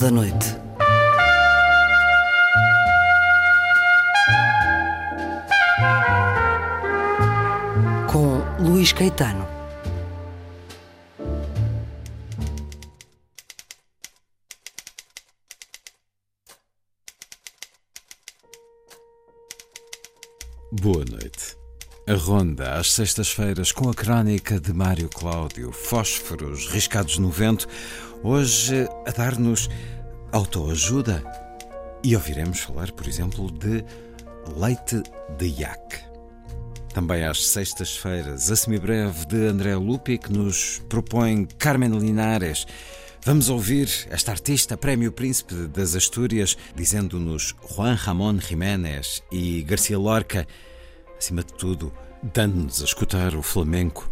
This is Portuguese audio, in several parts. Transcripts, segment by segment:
Da Noite. Com Luís Caetano. Boa noite. A ronda às sextas-feiras com a crónica de Mário Cláudio, fósforos riscados no vento, hoje a dar-nos autoajuda. E ouviremos falar, por exemplo, de leite de iaque. Também às sextas-feiras, a semibreve de André Lupi, que nos propõe Carmen Linares. Vamos ouvir esta artista, Prémio Príncipe das Astúrias, dizendo-nos Juan Ramón Jiménez e Garcia Lorca acima de tudo, dando-nos a escutar o flamenco,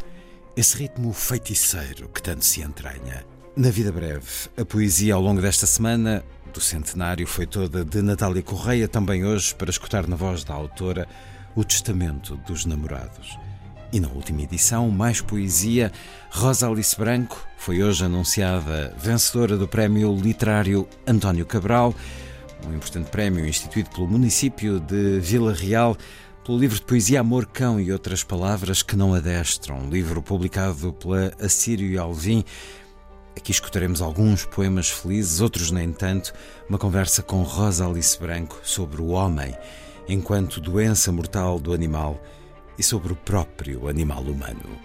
esse ritmo feiticeiro que tanto se entranha. Na vida breve, a poesia ao longo desta semana do centenário foi toda de Natália Correia, também hoje, para escutar na voz da autora o Testamento dos Namorados. E na última edição, mais poesia, Rosa Alice Branco foi hoje anunciada vencedora do Prémio Literário António Cabral, um importante prémio instituído pelo município de Vila Real pelo livro de poesia Amor, Cão e Outras Palavras que Não Adestram, livro publicado pela Assírio Alvim. Aqui escutaremos alguns poemas felizes, outros nem tanto, uma conversa com Rosa Alice Branco sobre o homem enquanto doença mortal do animal e sobre o próprio animal humano.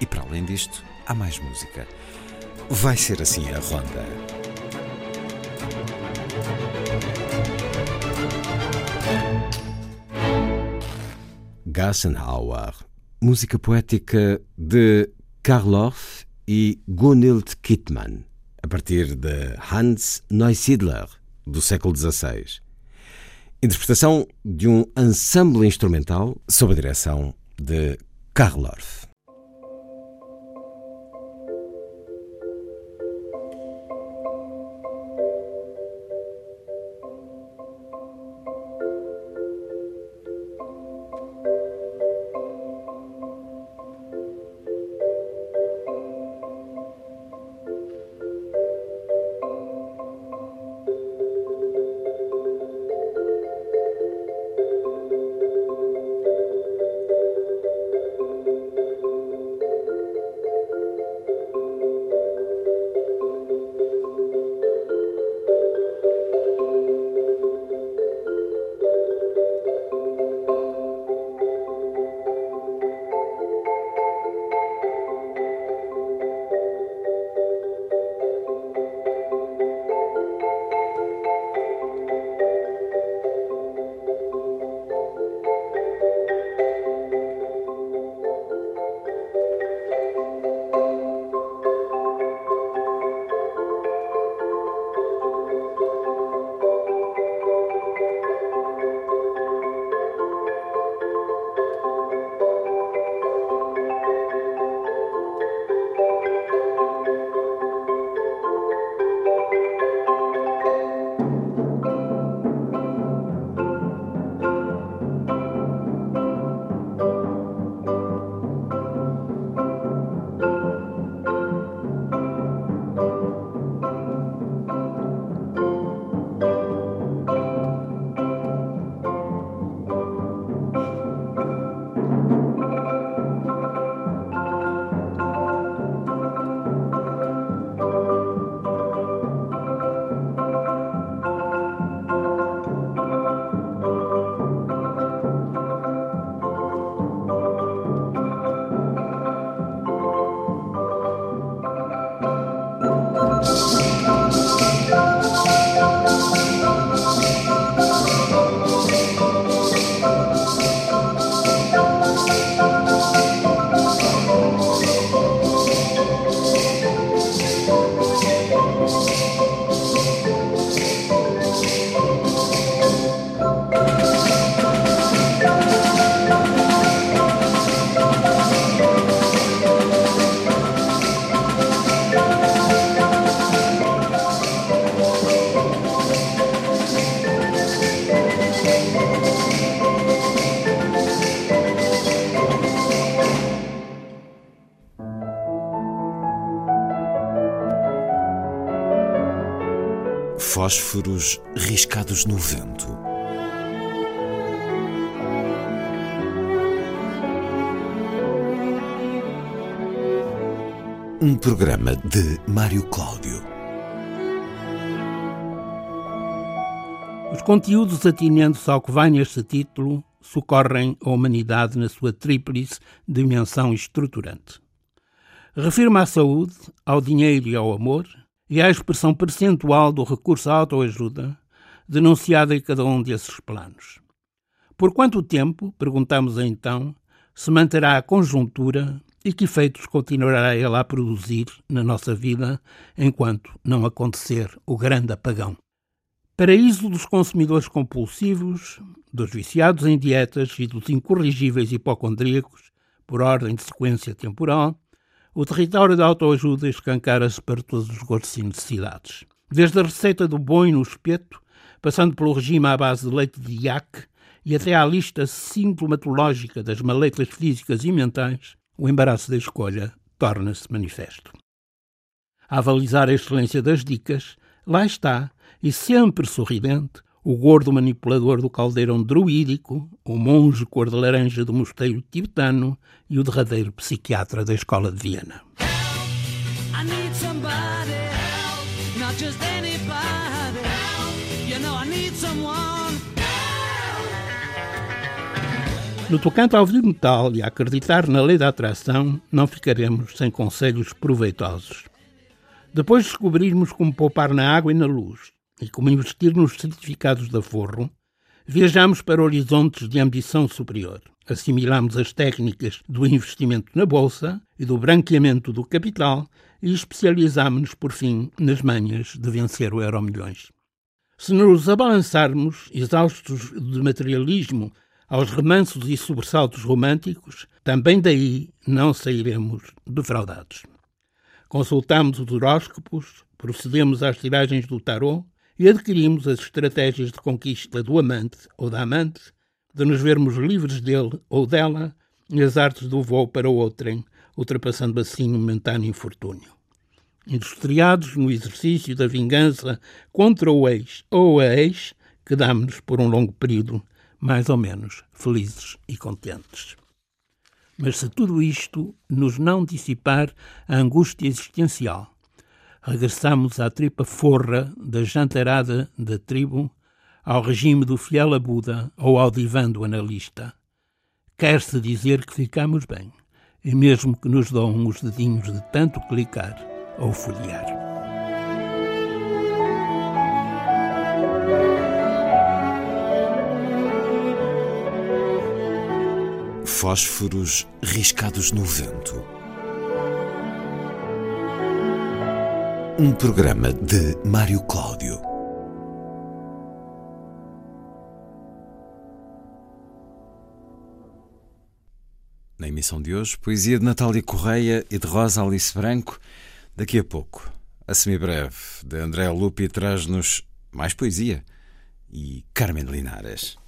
E para além disto, há mais música. Vai ser assim a ronda. Gassenhauer, música poética de Karloff e Gunhild Kittmann, a partir de Hans Neusiedler, do século XVI. Interpretação de um ensemble instrumental sob a direção de Karloff. Fósforos riscados no vento. Um programa de Mário Cláudio. Os conteúdos atinentes ao que vai neste título socorrem a humanidade na sua tríplice dimensão estruturante. Refirma à saúde, ao dinheiro e ao amor, e à expressão percentual do recurso à autoajuda, denunciada em cada um desses planos. Por quanto tempo, perguntamos então, se manterá a conjuntura e que efeitos continuará ela a produzir na nossa vida enquanto não acontecer o grande apagão? Paraíso dos consumidores compulsivos, dos viciados em dietas e dos incorrigíveis hipocondríacos, por ordem de sequência temporal, o território da autoajuda escancara-se para todos os gostos e necessidades. Desde a receita do boi no espeto, passando pelo regime à base de leite de iaque e até à lista sintomatológica das maletas físicas e mentais, o embaraço da escolha torna-se manifesto. A avalizar a excelência das dicas, lá está, e sempre sorridente, o gordo manipulador do caldeirão druídico, o monge cor de laranja do mosteiro tibetano e o derradeiro psiquiatra da escola de Viena. No tocante ao ouvir metal e a acreditar na lei da atração, não ficaremos sem conselhos proveitosos. Depois de descobrirmos como poupar na água e na luz, e como investir nos certificados de aforro, viajamos para horizontes de ambição superior. Assimilamos as técnicas do investimento na bolsa e do branqueamento do capital e especializamos-nos, por fim, nas manhas de vencer o euro milhões. Se nos abalançarmos, exaustos de materialismo, aos remansos e sobressaltos românticos, também daí não sairemos defraudados. Consultamos os horóscopos, procedemos às tiragens do tarot e adquirimos as estratégias de conquista do amante ou da amante, de nos vermos livres dele ou dela, e as artes do voo para outrem, ultrapassando assim o momentâneo infortúnio. Industriados no exercício da vingança contra o ex ou a ex, quedámos-nos por um longo período mais ou menos felizes e contentes. Mas se tudo isto nos não dissipar a angústia existencial, regressamos à tripa forra da jantarada da tribo, ao regime do fiel a Buda ou ao divã do analista. Quer-se dizer que ficamos bem, e mesmo que nos dão os dedinhos de tanto clicar ou folhear. Fósforos riscados no vento Um programa de Mário Cláudio. Na emissão de hoje, poesia de Natália Correia e de Rosa Alice Branco. Daqui a pouco, a semibreve de André Lupi traz-nos mais poesia e Carmen Linares.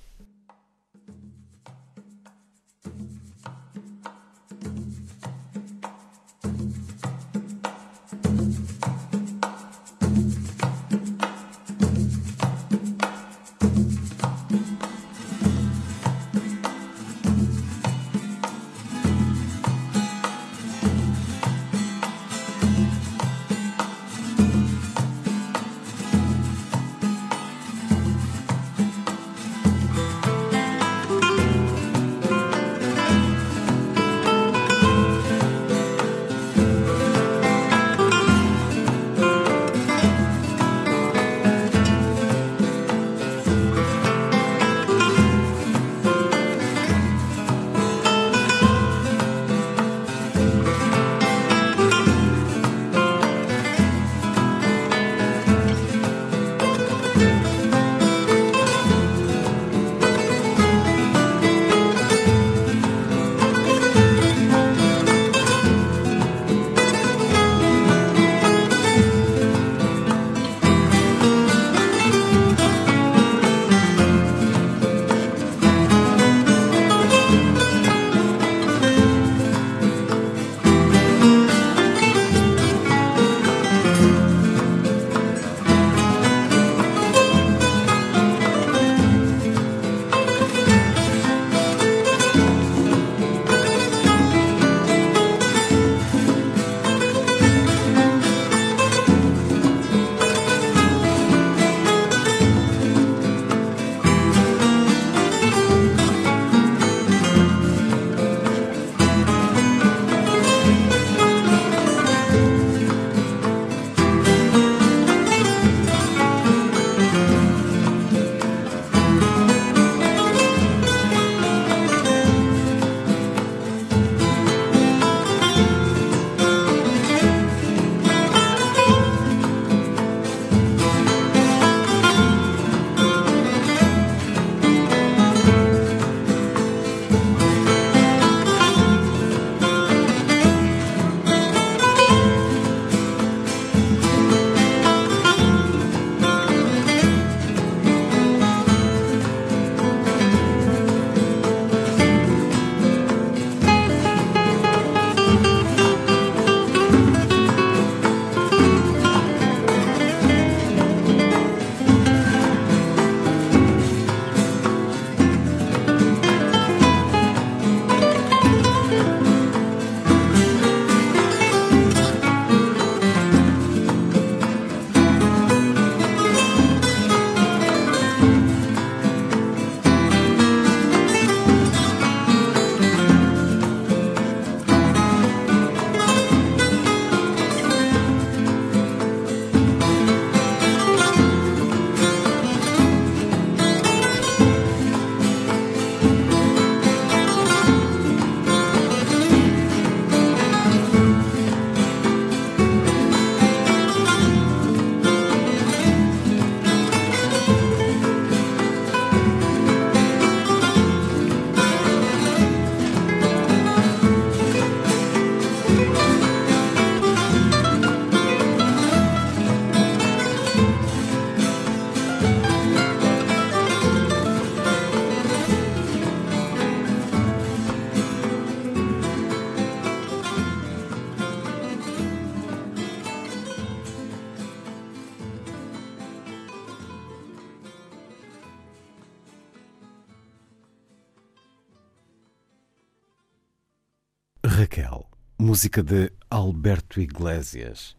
Música de Alberto Iglesias,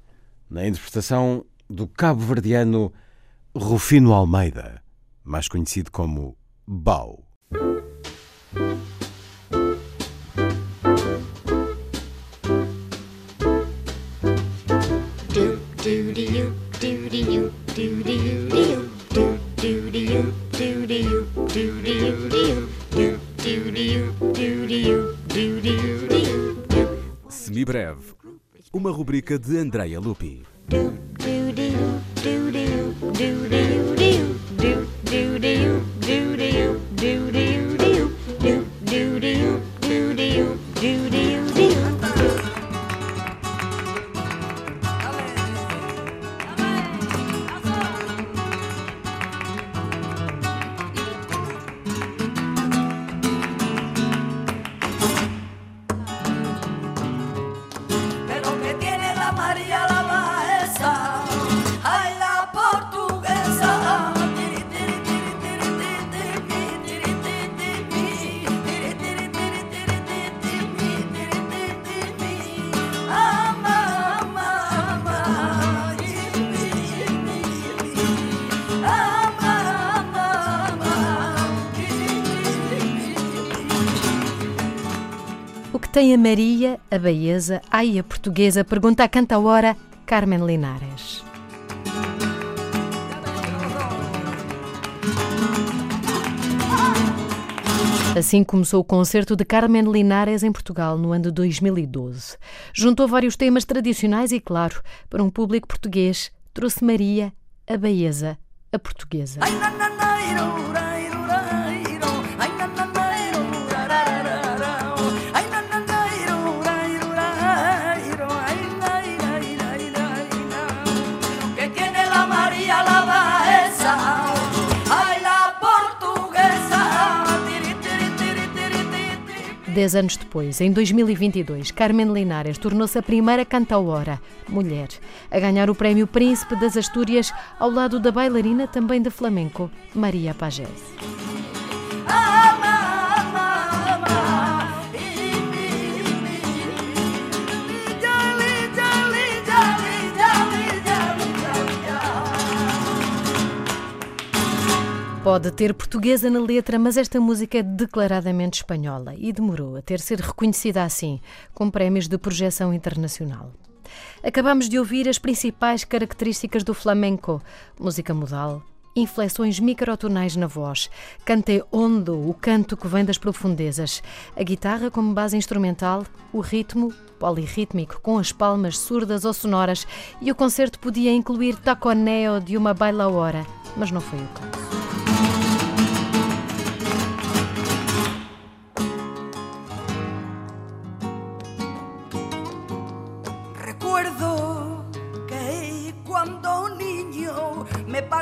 na interpretação do cabo-verdiano Rufino Almeida, mais conhecido como Bau. Semibreve, uma rubrica de Andrea Lupi. Que tem a Maria, a baiesa, ai a portuguesa? Pergunta a cantaora Carmen Linares. Assim começou o concerto de Carmen Linares em Portugal no ano de 2012. Juntou vários temas tradicionais e, claro, para um público português, trouxe Maria, a baiesa, a portuguesa. Ay, na, na, na, Dez anos depois, em 2022, Carmen Linares tornou-se a primeira cantaora, mulher, a ganhar o prémio Príncipe das Astúrias ao lado da bailarina também de flamenco, Maria Pagés. Pode ter portuguesa na letra, mas esta música é declaradamente espanhola e demorou a ter sido reconhecida assim, com prémios de projeção internacional. Acabamos de ouvir as principais características do flamenco: música modal, inflexões microtonais na voz, cante hondo, o canto que vem das profundezas, a guitarra como base instrumental, o ritmo polirrítmico com as palmas surdas ou sonoras e o concerto podia incluir taconeo de uma bailaora, mas não foi o caso.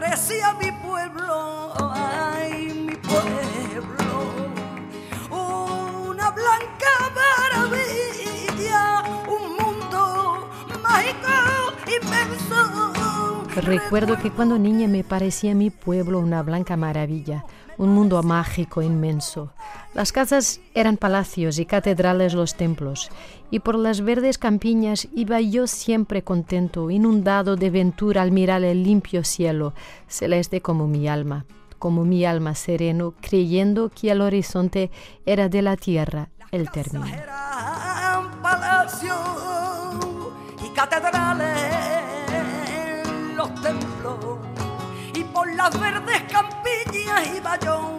Parecía mi pueblo, ay, mi pueblo, una blanca maravilla, un mundo mágico inmenso. Recuerdo que cuando niña me parecía mi pueblo una blanca maravilla, un mundo mágico inmenso. Las casas eran palacios y catedrales los templos, y por las verdes campiñas iba yo siempre contento, inundado de ventura al mirar el limpio cielo, celeste como mi alma, como mi alma sereno, creyendo que el horizonte era de la tierra el término. Y catedrales, los templos, y por las verdes campiñas iba yo,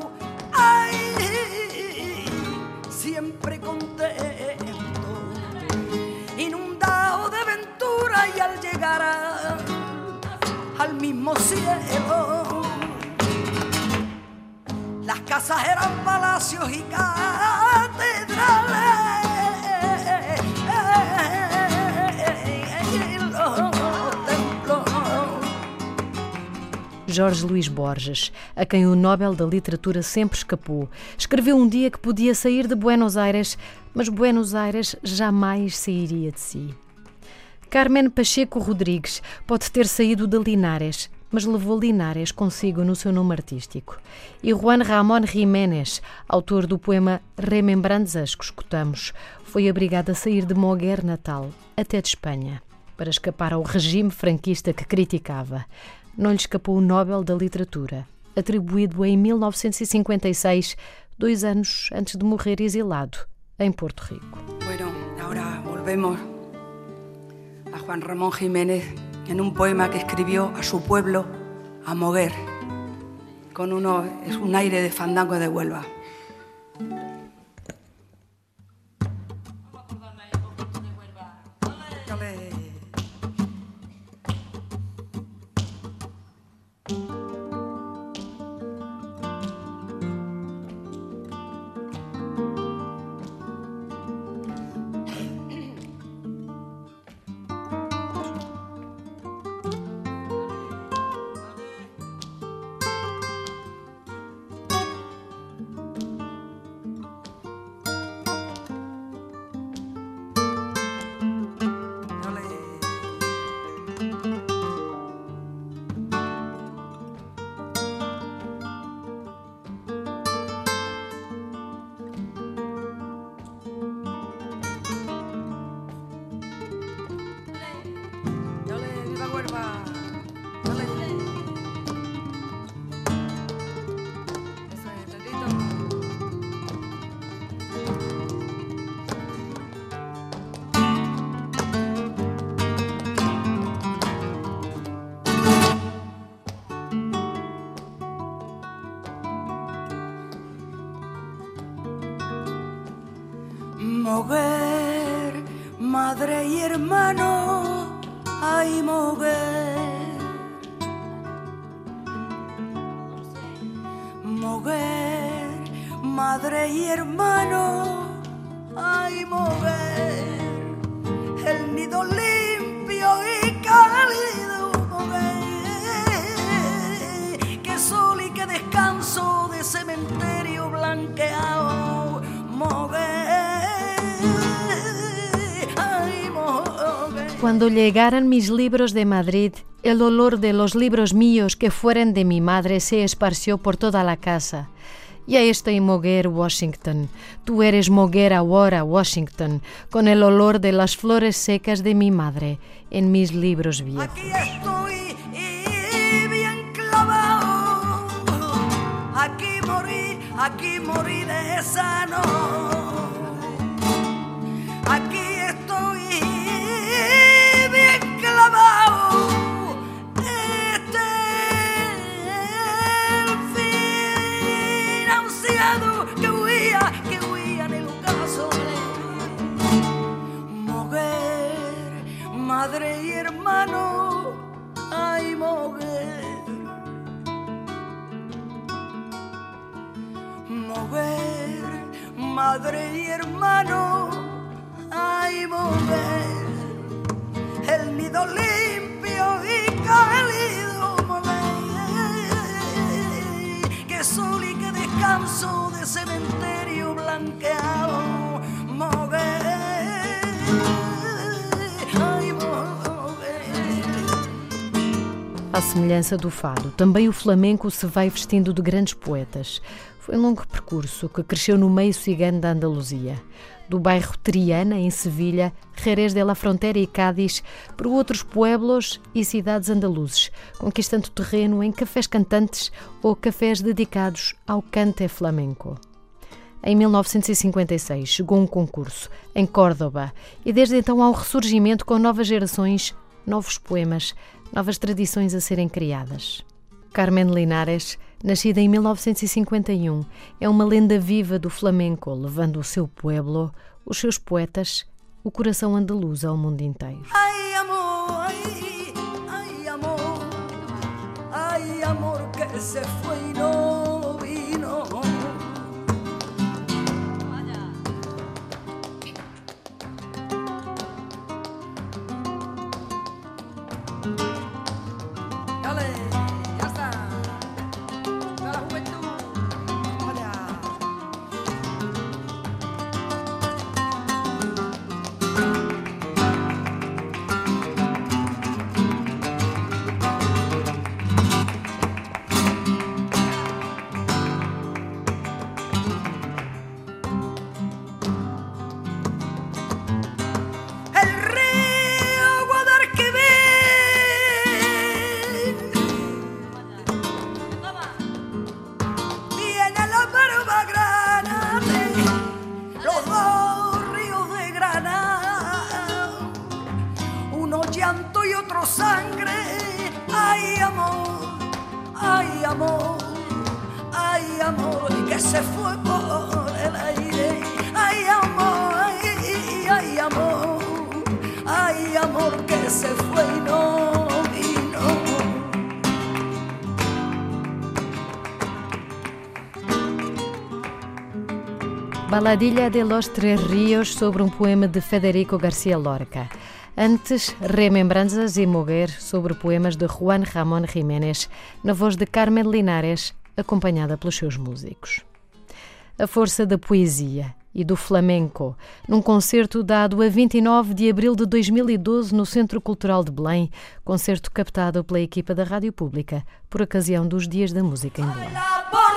ventura y al llegar al mismo cielo. Las casas eran palacios y catedrales. Jorge Luís Borges, a quem o Nobel da Literatura sempre escapou, escreveu um dia que podia sair de Buenos Aires, mas Buenos Aires jamais sairia de si. Carmen Pacheco Rodrigues pode ter saído de Linares, mas levou Linares consigo no seu nome artístico. E Juan Ramón Jiménez, autor do poema Remembranzas que escutamos, foi obrigado a sair de Moguer natal, até de Espanha, para escapar ao regime franquista que criticava. Não lhe escapou o Nobel da Literatura, atribuído em 1956, dois anos antes de morrer exilado em Porto Rico. Bueno, ahora volvemos Juan Ramón Jiménez en un poema que escribió a su pueblo, a Moguer, con uno, es un aire de fandango de Huelva. Moguer, madre y hermano, ay Moguer. El nido limpio y cálido, Moguer. Que sol y que descanso de cementerio blanqueado, Cuando llegaran mis libros de Madrid, el olor de los libros míos que fueran de mi madre se esparció por toda la casa. Ya estoy Moguer, Washington. Tú eres Moguer ahora, Washington, con el olor de las flores secas de mi madre en mis libros viejos. Aquí estoy y bien clavado. Aquí morí, aquí morí de sano. Madre y hermano, ay Moguer. Moguer, madre y hermano, ay Moguer. El nido limpio y cálido, Moguer. Que sol y que descanso de cementerio blanqueado, Moguer. À semelhança do fado, também o flamenco se vai vestindo de grandes poetas. Foi um longo percurso que cresceu no meio cigano da Andaluzia. Do bairro Triana, em Sevilha, Jerez de la Frontera e Cádiz, por outros pueblos e cidades andaluzes, conquistando terreno em cafés cantantes ou cafés dedicados ao cante flamenco. Em 1956 chegou um concurso em Córdoba e desde então há um ressurgimento com novas gerações, novos poemas, novas tradições a serem criadas. Carmen Linares, nascida em 1951, é uma lenda viva do flamenco, levando o seu pueblo, os seus poetas, o coração andaluz ao mundo inteiro. Ay, amor, ay, ay, amor, ay, amor que se fue y se fue y no vino. Baladilha de los Tres Rios sobre um poema de Federico Garcia Lorca. Antes, Remembranças e Moguer sobre poemas de Juan Ramón Jiménez, na voz de Carmen Linares, acompanhada pelos seus músicos. A força da poesia e do flamenco, num concerto dado a 29 de abril de 2012 no Centro Cultural de Belém, concerto captado pela equipa da Rádio Pública por ocasião dos Dias da Música em Belém.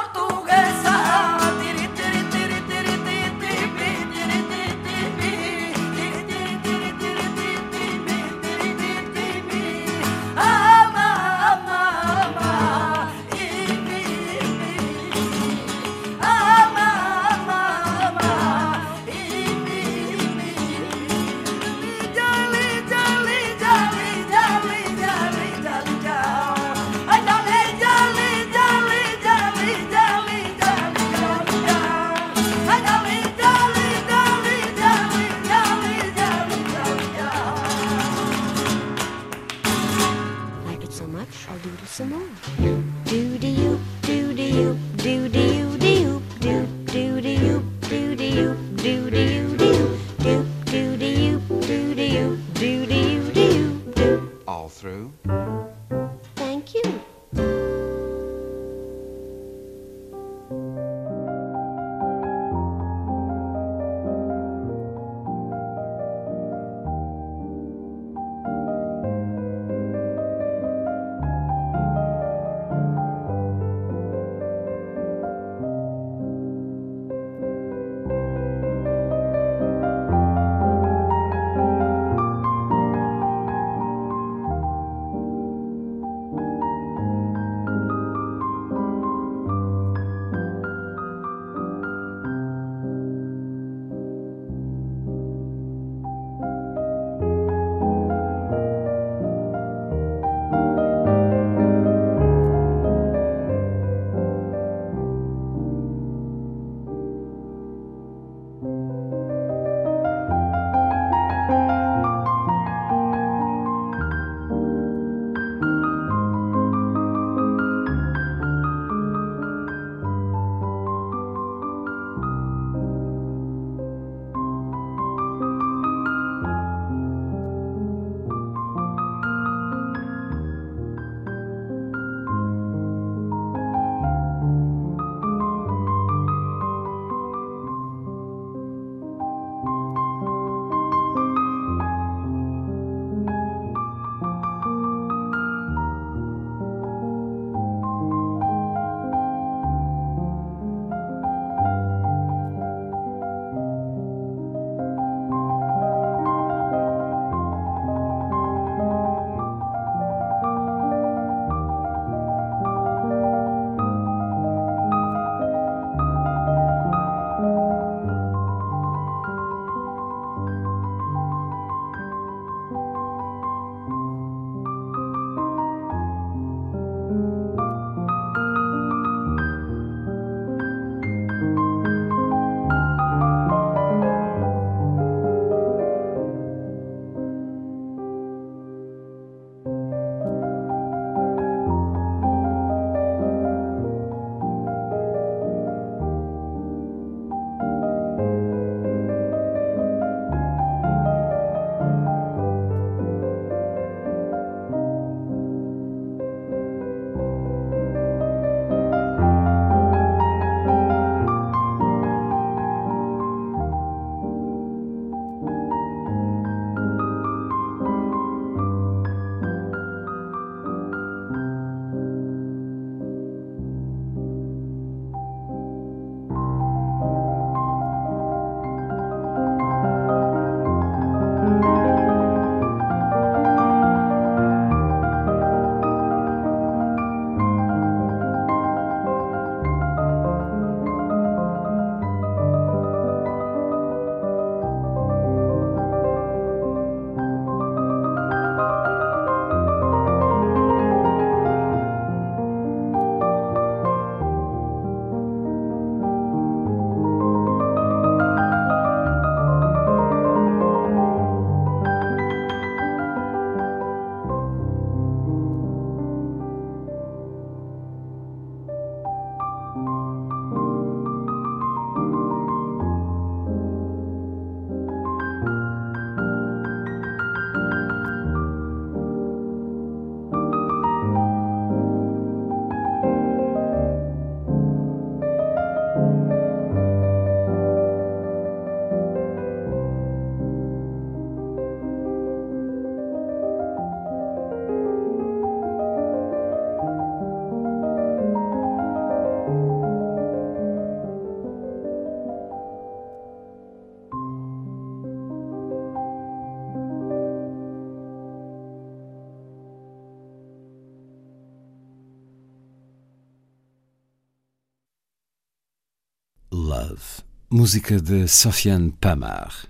Love, música de Sofiane Pamar,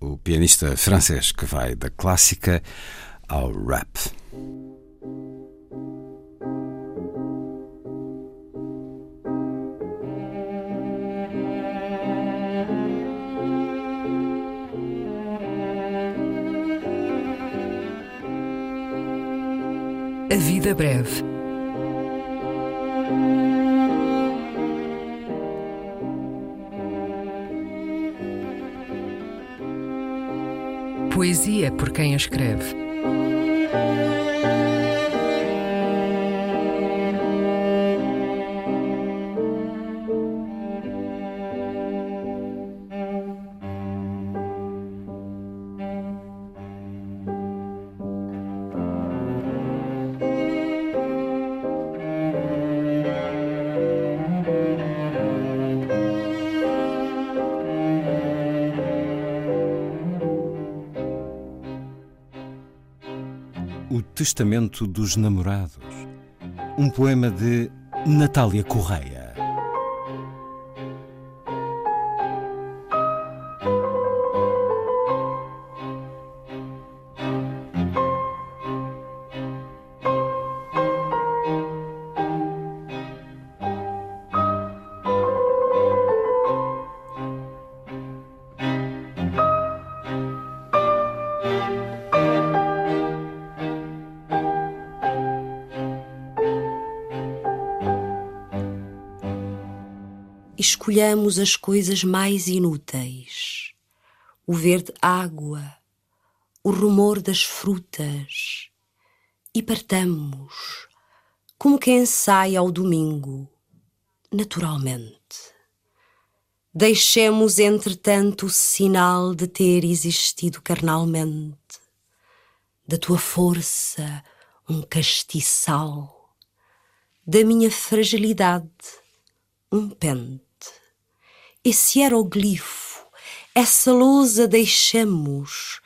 o pianista francês que vai da clássica ao rap. Testamento dos Namorados, um poema de Natália Correia. Escolhamos as coisas mais inúteis: o verde água, o rumor das frutas, e partamos, como quem sai ao domingo, naturalmente. Deixemos, entretanto, o sinal de ter existido carnalmente, da tua força, um castiçal, da minha fragilidade, um pente. Esse hieroglifo, essa lousa deixamos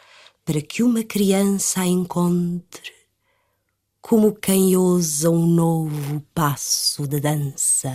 para que uma criança a encontre, como quem ousa um novo passo de dança.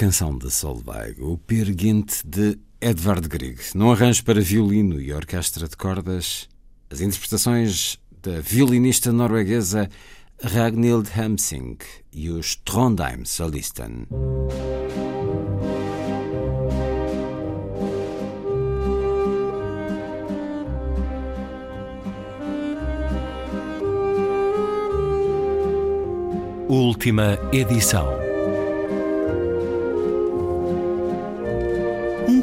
Canção de Solveig, o Gynt de Edvard Grieg, num arranjo para violino e orquestra de cordas, as interpretações da violinista norueguesa Ragnhild Hamsing e os Trondheim Solisten. Última edição.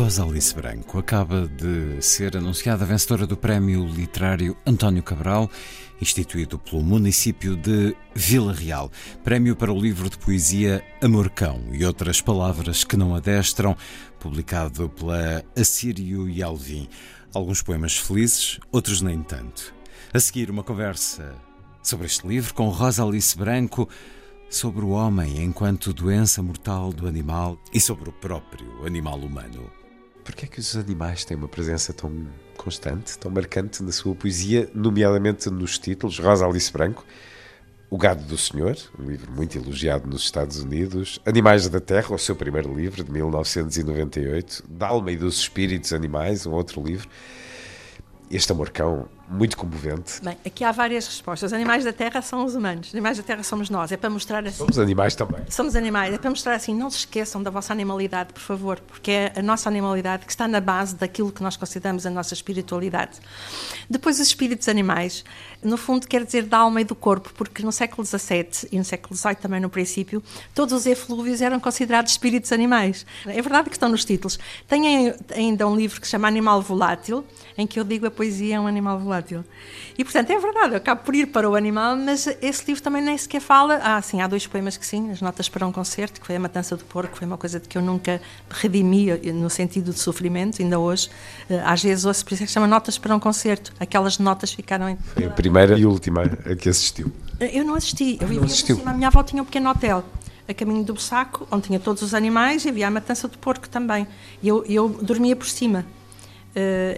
Rosa Alice Branco acaba de ser anunciada vencedora do Prémio Literário António Cabral, instituído pelo município de Vila Real. Prémio para o livro de poesia Amorcão e outras palavras que não adestram, publicado pela Assírio e Alvim. Alguns poemas felizes, outros nem tanto. A seguir, uma conversa sobre este livro com Rosa Alice Branco sobre o homem enquanto doença mortal do animal e sobre o próprio animal humano. Porquê é que os animais têm uma presença tão constante, tão marcante na sua poesia, nomeadamente nos títulos? Rosa Alice Branco, O Gado do Senhor, um livro muito elogiado nos Estados Unidos, Animais da Terra, o seu primeiro livro, de 1998, Dalma e dos Espíritos Animais, um outro livro, este amorcão muito comovente. Bem, aqui há várias respostas. Os animais da Terra são os humanos, os animais da Terra somos nós. É para mostrar assim. Somos animais também. Somos animais. É para mostrar assim, não se esqueçam da vossa animalidade, por favor, porque é a nossa animalidade que está na base daquilo que nós consideramos a nossa espiritualidade. Depois, os espíritos animais, no fundo, quer dizer da alma e do corpo, porque no século XVII e no século XVIII também no princípio, todos os eflúvios eram considerados espíritos animais. É verdade que estão nos títulos. Tem ainda um livro que se chama Animal Volátil, em que eu digo a poesia é um animal volátil. E, portanto, é verdade, eu acabo por ir para o animal, mas esse livro também nem sequer fala. Ah, sim, há dois poemas que sim, as notas para um concerto, que foi a Matança do Porco, foi uma coisa de que eu nunca redimi no sentido de sofrimento, ainda hoje. Eh, às vezes ouço, por isso é que chama Notas para um Concerto. Aquelas notas ficaram. Em... Foi a primeira e última a que assistiu. Eu não assisti, eu vivia por cima, a minha avó tinha um pequeno hotel a caminho do Bussaco, onde tinha todos os animais e havia a matança do porco também. E eu, eu dormia por cima.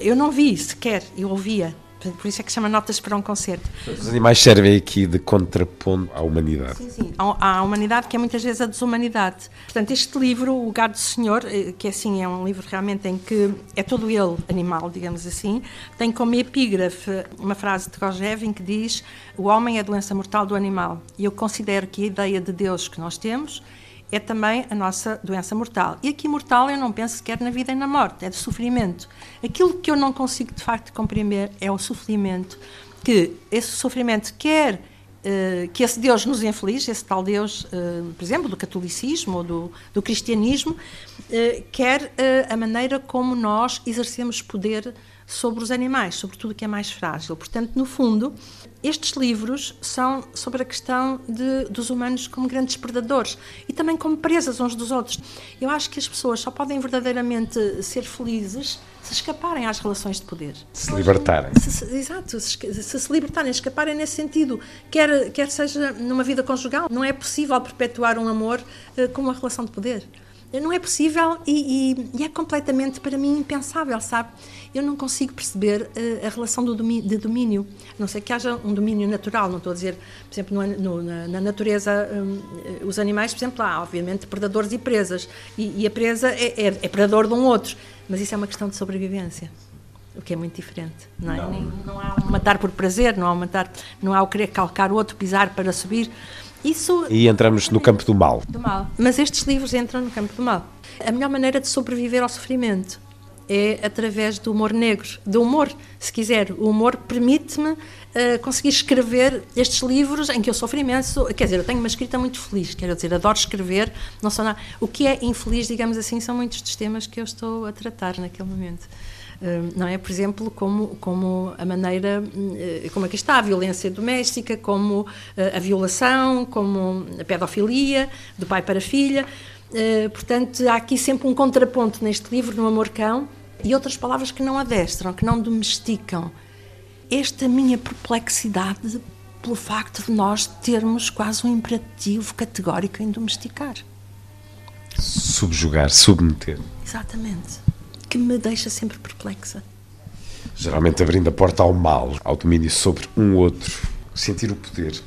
Eu não vi sequer, eu ouvia. Por isso é que chama Notas para um Concerto. Os animais servem aqui de contraponto à humanidade. Sim, sim. À, humanidade, que é muitas vezes a desumanidade. Portanto, este livro, O Gado do Senhor, eh, que assim é um livro realmente em que é todo ele animal, digamos assim, tem como epígrafe uma frase de Rogevin que diz: O homem é a doença mortal do animal. E eu considero que a ideia de Deus que nós temos é também a nossa doença mortal. E aqui mortal eu não penso sequer na vida e na morte, é de sofrimento. Aquilo que eu não consigo de facto compreender é o sofrimento, que esse sofrimento quer uh, que esse Deus nos inflige, esse tal Deus, uh, por exemplo, do catolicismo ou do, do cristianismo, uh, quer a maneira como nós exercemos poder sobre os animais, sobre tudo o que é mais frágil. Portanto, no fundo, estes livros são sobre a questão de, dos humanos como grandes predadores e também como presas uns dos outros. Eu acho que as pessoas só podem verdadeiramente ser felizes se escaparem às relações de poder. Se libertarem. Se, se, exato, se, se, se libertarem, escaparem nesse sentido. Quer, quer seja numa vida conjugal, não é possível perpetuar um amor uh, com uma relação de poder. Não é possível e, e, e, é completamente, para mim, impensável, sabe? Eu não consigo perceber uh, a relação do domínio, de domínio, a não sei que haja um domínio natural, não estou a dizer, por exemplo, no, no, na, na, natureza, um, os animais, por exemplo, há, obviamente, predadores e presas, e, e a presa é, é, é, predador de um outro, mas isso é uma questão de sobrevivência. O que é muito diferente, não é? Não, Nem, não há um matar por prazer, não há um matar, não há o querer calcar o outro, pisar para subir. Isso, e entramos no campo do mal. do mal. Mas estes livros entram no campo do mal. A melhor maneira de sobreviver ao sofrimento é através do humor negro, do humor, se quiser. O humor permite-me uh, conseguir escrever estes livros em que eu sofro imenso. Quer dizer, eu tenho uma escrita muito feliz, quero dizer, adoro escrever. Não sou nada. O que é infeliz, digamos assim, são muitos dos temas que eu estou a tratar naquele momento não é? Por exemplo, como, como a maneira, eh, como aqui está, a violência doméstica, como eh, a violação, como a pedofilia, do pai para a filha. Eh, portanto, há aqui sempre um contraponto neste livro, no Amorcão, e outras palavras que não adestram, que não domesticam. Esta minha perplexidade pelo facto de nós termos quase um imperativo categórico em domesticar. Subjugar, submeter. Exatamente. Que me deixa sempre perplexa. Geralmente abrindo a porta ao mal, ao domínio sobre um outro, sentir o poder.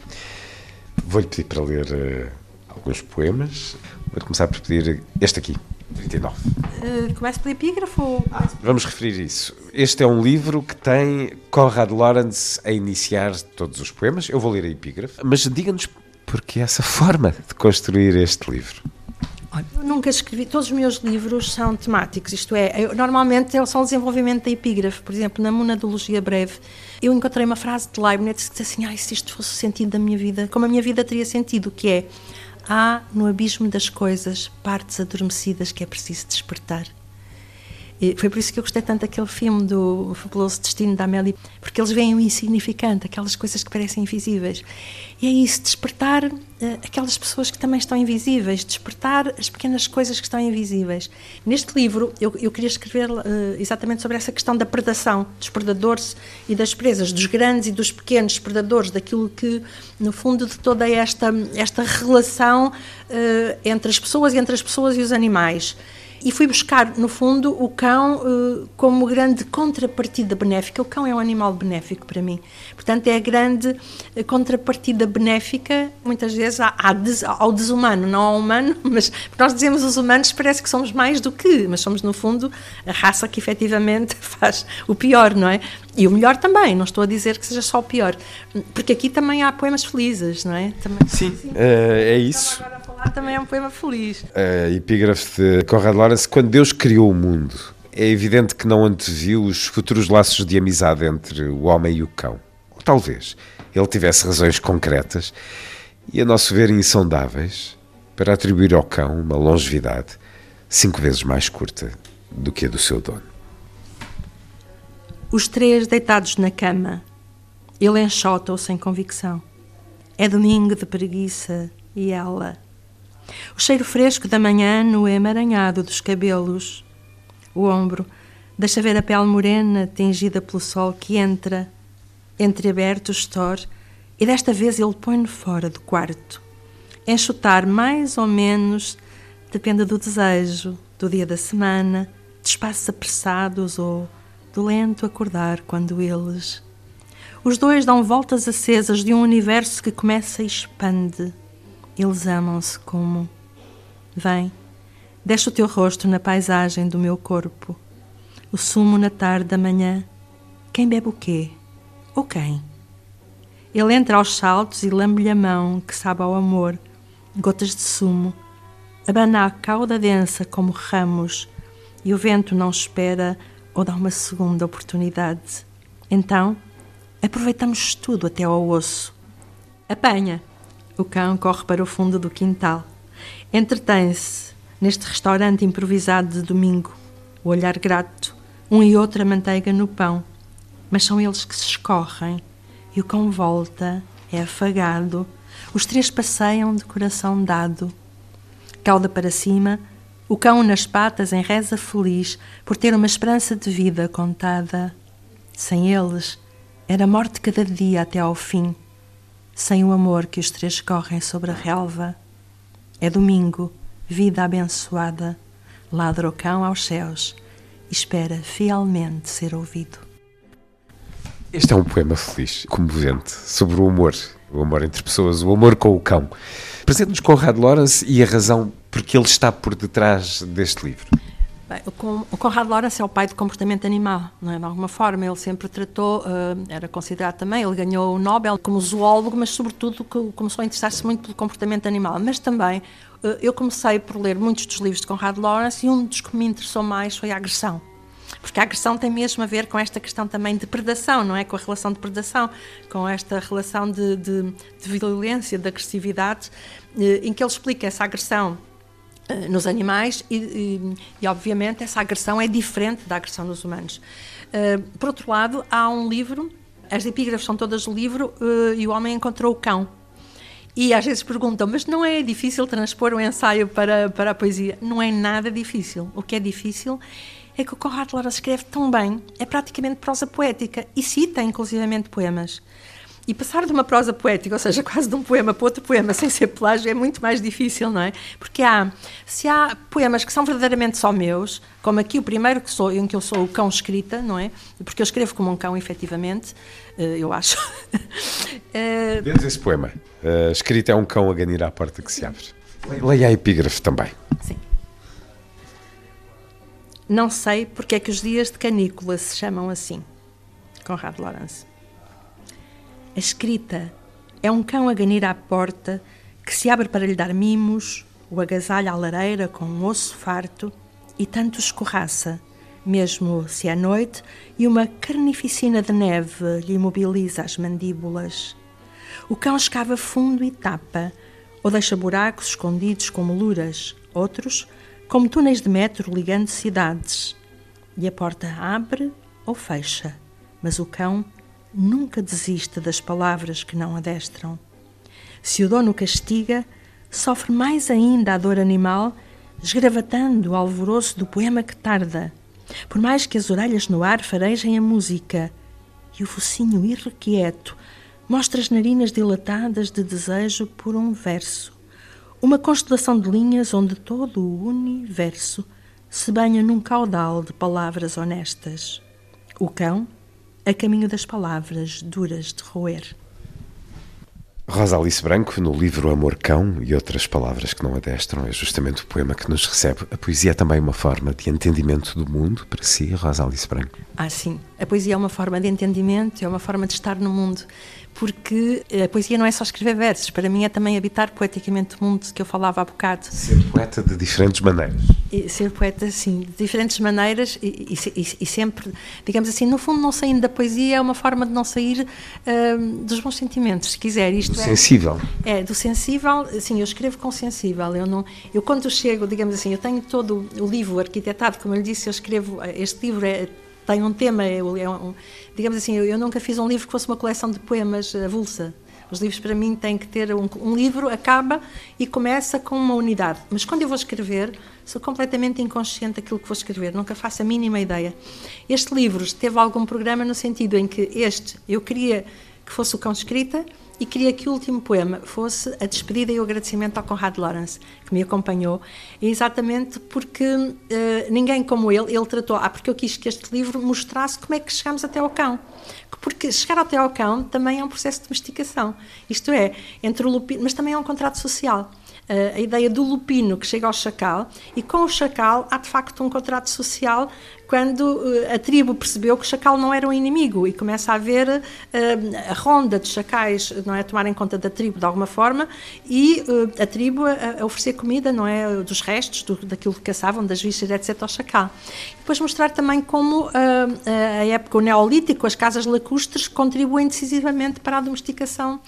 Vou-lhe pedir para ler uh, alguns poemas. Vou começar por pedir este aqui, 39. Uh, começo pelo epígrafo ou... Vamos referir isso. Este é um livro que tem Conrad Lawrence a iniciar todos os poemas. Eu vou ler a epígrafe, mas diga-nos porque essa forma de construir este livro. Eu nunca escrevi, todos os meus livros são temáticos, isto é, eu, normalmente eles são o desenvolvimento da epígrafe. Por exemplo, na Monadologia Breve, eu encontrei uma frase de Leibniz que diz assim: ah, se isto fosse o sentido da minha vida, como a minha vida teria sentido, que é: há no abismo das coisas partes adormecidas que é preciso despertar. E foi por isso que eu gostei tanto daquele filme do Fabuloso Destino da Amélie, porque eles veem o insignificante, aquelas coisas que parecem invisíveis. E é isso, despertar uh, aquelas pessoas que também estão invisíveis, despertar as pequenas coisas que estão invisíveis. Neste livro, eu, eu queria escrever uh, exatamente sobre essa questão da predação, dos predadores e das presas, dos grandes e dos pequenos predadores, daquilo que, no fundo, de toda esta, esta relação uh, entre as pessoas entre as pessoas e os animais e fui buscar, no fundo, o cão uh, como grande contrapartida benéfica. O cão é um animal benéfico para mim. Portanto, é a grande eh, contrapartida benéfica, muitas vezes, ao desumano, não ao humano, mas nós dizemos os humanos, parece que somos mais do que, mas somos, no fundo, a raça que efetivamente faz o pior, não é? E o melhor também, não estou a dizer que seja só o pior, porque aqui também há poemas felizes, não é? Também, sim, sim. Uh, é isso também é um poema feliz. A epígrafe de Conrad Lawrence, quando Deus criou o mundo, é evidente que não anteviu os futuros laços de amizade entre o homem e o cão. Ou talvez ele tivesse razões concretas e, a nosso ver, insondáveis para atribuir ao cão uma longevidade cinco vezes mais curta do que a do seu dono. Os três deitados na cama, ele enxota-o sem convicção. É domingo de preguiça e ela o cheiro fresco da manhã no emaranhado dos cabelos. O ombro deixa ver a pele morena tingida pelo sol que entra, entreaberto o store, e desta vez ele põe-no fora do quarto. Enxutar mais ou menos depende do desejo, do dia da semana, de espaços apressados ou do lento acordar quando eles. Os dois dão voltas acesas de um universo que começa e expande eles amam-se como. Vem, deixa o teu rosto na paisagem do meu corpo. O sumo na tarde da manhã. Quem bebe o quê? Ou quem? Ele entra aos saltos e lambe-lhe a mão, que sabe ao amor, gotas de sumo. Abana a cauda densa como ramos, e o vento não espera ou dá uma segunda oportunidade. Então, aproveitamos tudo até ao osso. Apanha! O cão corre para o fundo do quintal. Entretém-se neste restaurante improvisado de domingo, o olhar grato, um e outro a manteiga no pão. Mas são eles que se escorrem e o cão volta, é afagado. Os três passeiam de coração dado. Cauda para cima, o cão nas patas em reza feliz por ter uma esperança de vida contada. Sem eles, era morte cada dia até ao fim sem o amor que os três correm sobre a relva. É domingo, vida abençoada, ladra o cão aos céus espera fielmente ser ouvido. Este é um poema feliz, comovente, sobre o amor, o amor entre pessoas, o amor com o cão. Presente-nos Conrad Lawrence e a razão por que ele está por detrás deste livro. Bem, o Conrad Lawrence é o pai do comportamento animal, não é? de alguma forma. Ele sempre tratou, uh, era considerado também, ele ganhou o Nobel como zoólogo, mas sobretudo começou a interessar-se muito pelo comportamento animal. Mas também uh, eu comecei por ler muitos dos livros de Conrad Lawrence e um dos que me interessou mais foi a agressão. Porque a agressão tem mesmo a ver com esta questão também de predação, não é? Com a relação de predação, com esta relação de, de, de violência, de agressividade, uh, em que ele explica essa agressão eh, nos animais e, e, e, obviamente, essa agressão é diferente da agressão nos humanos. Uh, por outro lado, há um livro, as epígrafes são todas do livro, uh, e o homem encontrou o cão. E às vezes perguntam, mas não é difícil transpor um ensaio para, para a poesia? Não é nada difícil. O que é difícil é que o Conrad Lara escreve tão bem, é praticamente prosa poética e cita inclusivamente poemas. E passar de uma prosa poética, ou seja, quase de um poema para outro poema, sem ser plágio, é muito mais difícil, não é? Porque há, se há poemas que são verdadeiramente só meus, como aqui o primeiro que sou, em que eu sou o cão escrita, não é? Porque eu escrevo como um cão, efetivamente, eh, eu acho. Eh, Vemos esse poema. Uh, escrito é um cão a ganir à porta que se abre. Leia a epígrafe também. Sim. Não sei porque é que os dias de canícula se chamam assim. Conrado Lawrence. A escrita é um cão a ganir à porta que se abre para lhe dar mimos, o agasalha à lareira com um osso farto e tanto escorraça, mesmo se é noite e uma carnificina de neve lhe imobiliza as mandíbulas. O cão escava fundo e tapa, ou deixa buracos escondidos como luras, outros como túneis de metro ligando cidades. E a porta abre ou fecha, mas o cão nunca desiste das palavras que não adestram. Se o dono castiga, sofre mais ainda a dor animal, esgravatando o alvoroço do poema que tarda, por mais que as orelhas no ar farejem a música, e o focinho irrequieto mostra as narinas dilatadas de desejo por um verso, uma constelação de linhas onde todo o universo se banha num caudal de palavras honestas. O cão, a caminho das palavras duras de roer. Rosa Alice Branco, no livro Amor Cão e outras palavras que não adestram, é justamente o poema que nos recebe. A poesia é também uma forma de entendimento do mundo para si, Rosa Alice Branco? Ah, sim. A poesia é uma forma de entendimento, é uma forma de estar no mundo porque a poesia não é só escrever versos, para mim é também habitar poeticamente o mundo que eu falava há bocado. Ser poeta de diferentes maneiras. E ser poeta, sim, de diferentes maneiras e, e, e, sempre, digamos assim, no fundo, não saindo da poesia é uma forma de não sair uh, dos bons sentimentos, se quiser. Isto do é, sensível. É, do sensível, sim, eu escrevo com sensível. Eu, não, eu quando chego, digamos assim, eu tenho todo o livro arquitetado, como eu lhe disse, eu escrevo, este livro é tem um tema, é, é um, digamos assim, eu, eu, nunca fiz um livro que fosse uma coleção de poemas avulsa. Os livros para mim têm que ter um, um, livro acaba e começa com uma unidade. Mas quando eu vou escrever, sou completamente inconsciente daquilo que vou escrever, nunca faço a mínima ideia. Este livro teve algum programa no sentido em que este eu queria que fosse o cão escrita e queria que o último poema fosse a despedida e o agradecimento ao Conrad Lawrence, que me acompanhou, exatamente porque uh, ninguém como ele, ele tratou, ah, porque eu quis que este livro mostrasse como é que chegamos até ao cão. Porque chegar até ao cão também é um processo de domesticação. Isto é, entre o lupino, mas também é um contrato social. Uh, a ideia do lupino que chega ao chacal e com o chacal há de facto um contrato social quando uh, a tribo percebeu que o chacal não era um inimigo e começa a haver uh, a ronda de chacais, não é, a tomarem conta da tribo de alguma forma e uh, a tribo a, a, oferecer comida, não é, dos restos do, daquilo que caçavam, das vistas, etc, ao chacal. Depois mostrar também como a época, o neolítico, as casas lacustres contribuem decisivamente para a domesticação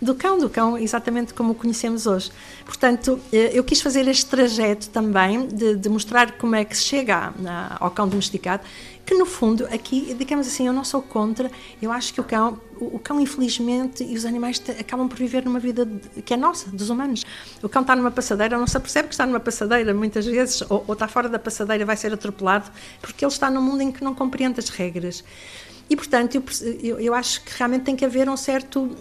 do cão, do cão exatamente como o conhecemos hoje. Portanto, eu quis fazer este trajeto também de, de mostrar como é que se chega ao cão domesticado, que no fundo, aqui, digamos assim, eu não sou contra, eu acho que o cão, o, cão infelizmente, e os animais acabam por viver numa vida que é nossa, dos humanos. O cão está numa passadeira, não se apercebe que está numa passadeira, muitas vezes, ou, ou está fora da passadeira, vai ser atropelado, porque ele está num mundo em que não compreende as regras. E, portanto, eu, eu, acho que realmente tem que haver um certo,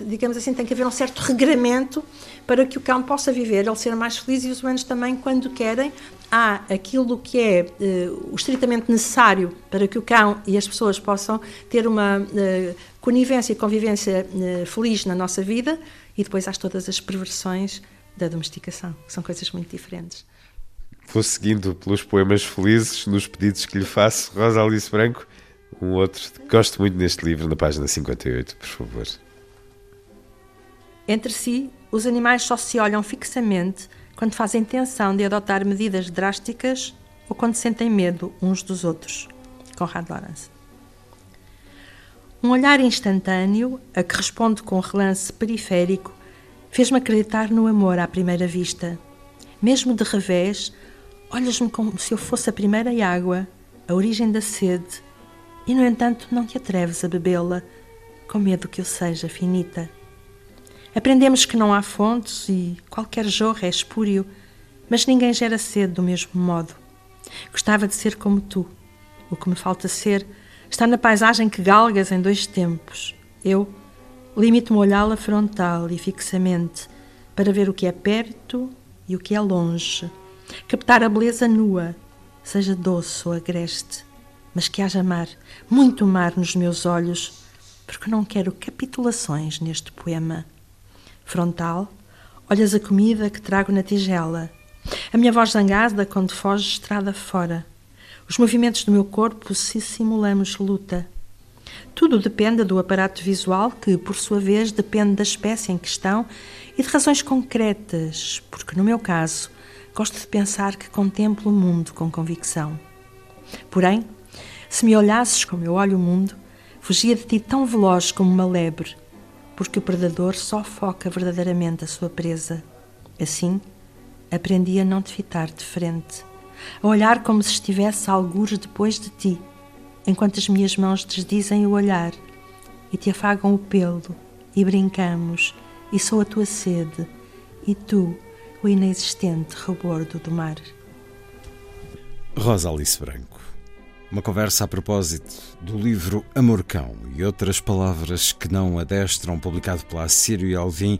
digamos assim, tem que haver um certo regramento para que o cão possa viver, ele ser mais feliz e os humanos também, quando querem, há aquilo que é uh, o estritamente necessário para que o cão e as pessoas possam ter uma uh, conivência e convivência uh, feliz na nossa vida e depois há todas as perversões da domesticação, que são coisas muito diferentes. Vou seguindo pelos poemas felizes, nos pedidos que lhe faço, Rosa Alice Branco, um outro gosto muito neste livro, na página 58, por favor. Entre si, os animais só se olham fixamente quando fazem intenção de adotar medidas drásticas ou quando sentem medo uns dos outros. Conrad Lawrence. Um olhar instantâneo, a que responde com relance periférico, fez-me acreditar no amor à primeira vista. Mesmo de revés, olhas-me como se eu fosse a primeira água, a origem da sede, e, no entanto, não te atreves a bebê-la, com medo que eu seja finita. Aprendemos que não há fontes e qualquer jorro é espúrio, mas ninguém gera sede do mesmo modo. Gostava de ser como tu. O que me falta ser está na paisagem que galgas em dois tempos. Eu, Limito-me a olhá-la frontal e fixamente para ver o que é perto e o que é longe. Captar a beleza nua, seja doce ou agreste, mas que haja mar, muito mar nos meus olhos, porque não quero capitulações neste poema. Frontal, olhas a comida que trago na tigela, a minha voz zangada quando foge estrada fora, os movimentos do meu corpo se simulamos luta. Tudo depende do aparato visual, que, por sua vez, depende da espécie em questão e de razões concretas, porque, no meu caso, gosto de pensar que contemplo o mundo com convicção. Porém, se me olhasses como eu olho o mundo, fugia de ti tão veloz como uma lebre, porque o predador só foca verdadeiramente a sua presa. Assim, aprendi a não te fitar de frente, a olhar como se estivesse algures depois de ti enquanto as minhas mãos desdizem o olhar e te afagam o pelo, e brincamos, e sou a tua sede, e tu, o inexistente rebordo do mar. Rosa Alice Branco. Uma conversa a propósito do livro Amorcão e outras palavras que não adestram, publicado pela Assírio e Alvim,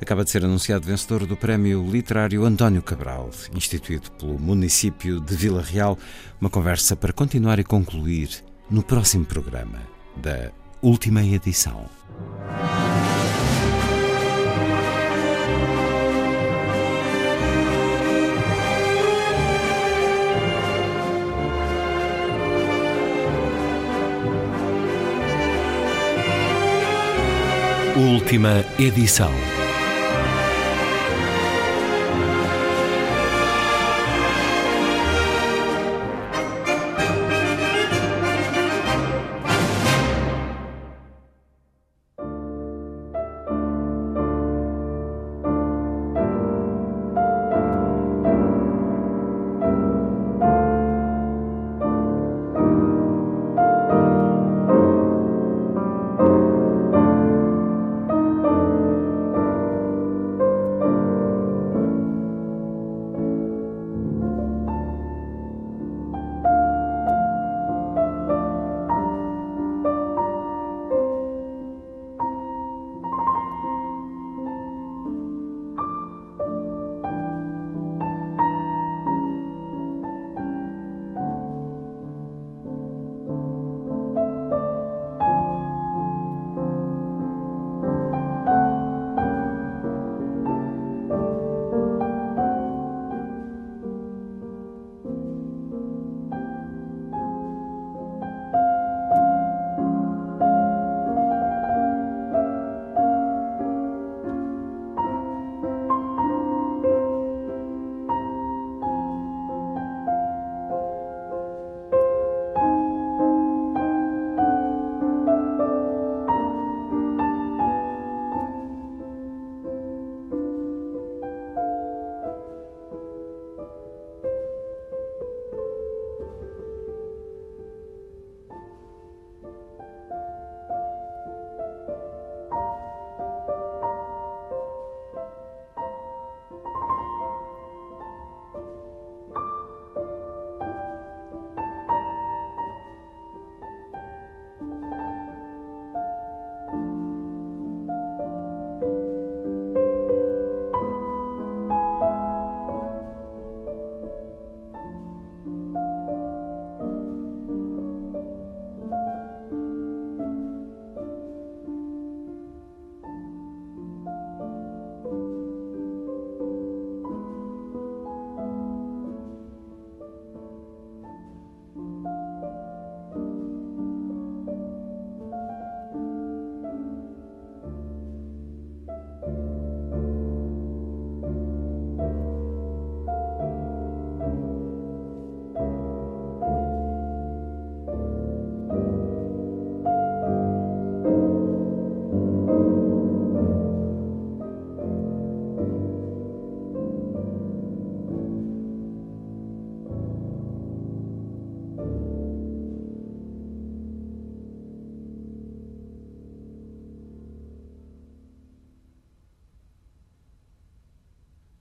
acaba de ser anunciado vencedor do Prémio Literário António Cabral, instituído pelo município de Vila Real. Uma conversa para continuar e concluir no próximo programa da última edição. Última edição.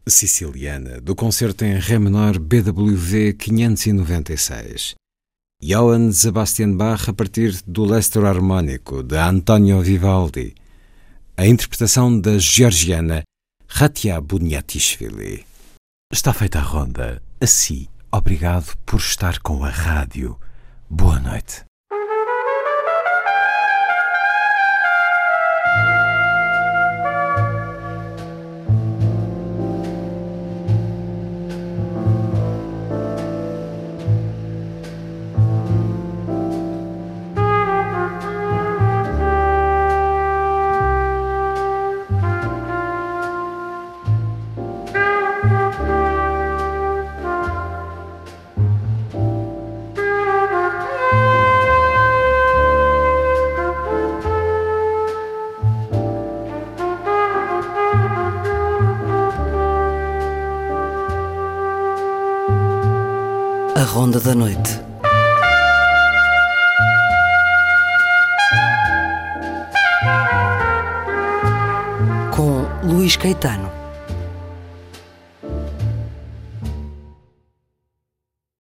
Siciliana, do concerto em Ré menor BWV 596. Johann Sebastian Bach a partir do Leicester Harmónico, de Antonio Vivaldi. a interpretação da georgiana Ratia Bunyatishvili. Está feita a ronda. Assim, obrigado por estar com a rádio. Boa noite.